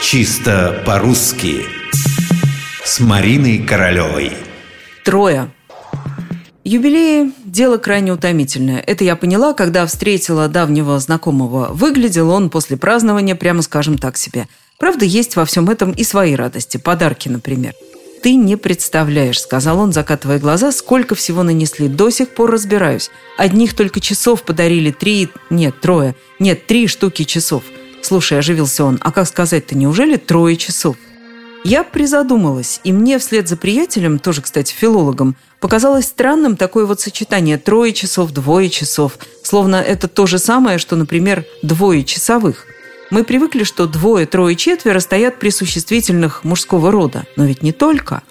Чисто по-русски С Мариной Королевой Трое. Юбилеи – дело крайне утомительное. Это я поняла, когда встретила давнего знакомого. Выглядел он после празднования, прямо скажем так себе. Правда, есть во всем этом и свои радости. Подарки, например. «Ты не представляешь», – сказал он, закатывая глаза, – «сколько всего нанесли. До сих пор разбираюсь. Одних только часов подарили три... Нет, трое. Нет, три штуки часов. Слушай, оживился он, а как сказать-то, неужели трое часов? Я призадумалась, и мне вслед за приятелем, тоже, кстати, филологом, показалось странным такое вот сочетание трое часов, двое часов, словно это то же самое, что, например, двое часовых. Мы привыкли, что двое, трое, четверо стоят при существительных мужского рода, но ведь не только.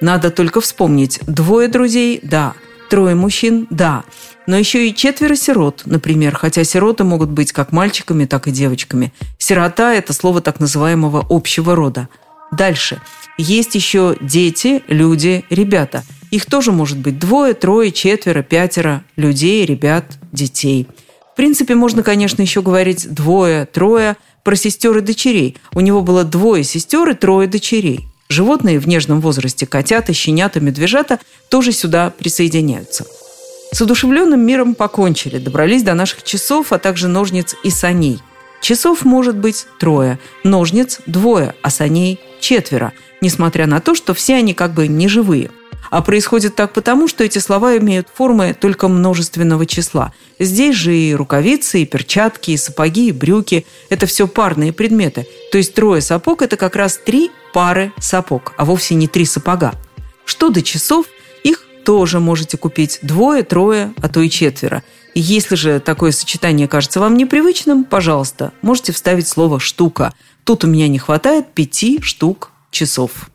Надо только вспомнить, двое друзей – да, трое мужчин – да, но еще и четверо сирот, например, хотя сироты могут быть как мальчиками, так и девочками. Сирота – это слово так называемого общего рода. Дальше. Есть еще дети, люди, ребята. Их тоже может быть двое, трое, четверо, пятеро людей, ребят, детей. В принципе, можно, конечно, еще говорить двое, трое про сестер и дочерей. У него было двое сестер и трое дочерей. Животные в нежном возрасте, котята, щенята, медвежата, тоже сюда присоединяются. С одушевленным миром покончили, добрались до наших часов, а также ножниц и саней. Часов может быть трое, ножниц – двое, а саней – четверо, несмотря на то, что все они как бы не живые. А происходит так потому, что эти слова имеют формы только множественного числа. Здесь же и рукавицы, и перчатки, и сапоги, и брюки – это все парные предметы. То есть трое сапог – это как раз три пары сапог, а вовсе не три сапога. Что до часов, тоже можете купить двое, трое, а то и четверо. И если же такое сочетание кажется вам непривычным, пожалуйста, можете вставить слово «штука». Тут у меня не хватает пяти штук часов.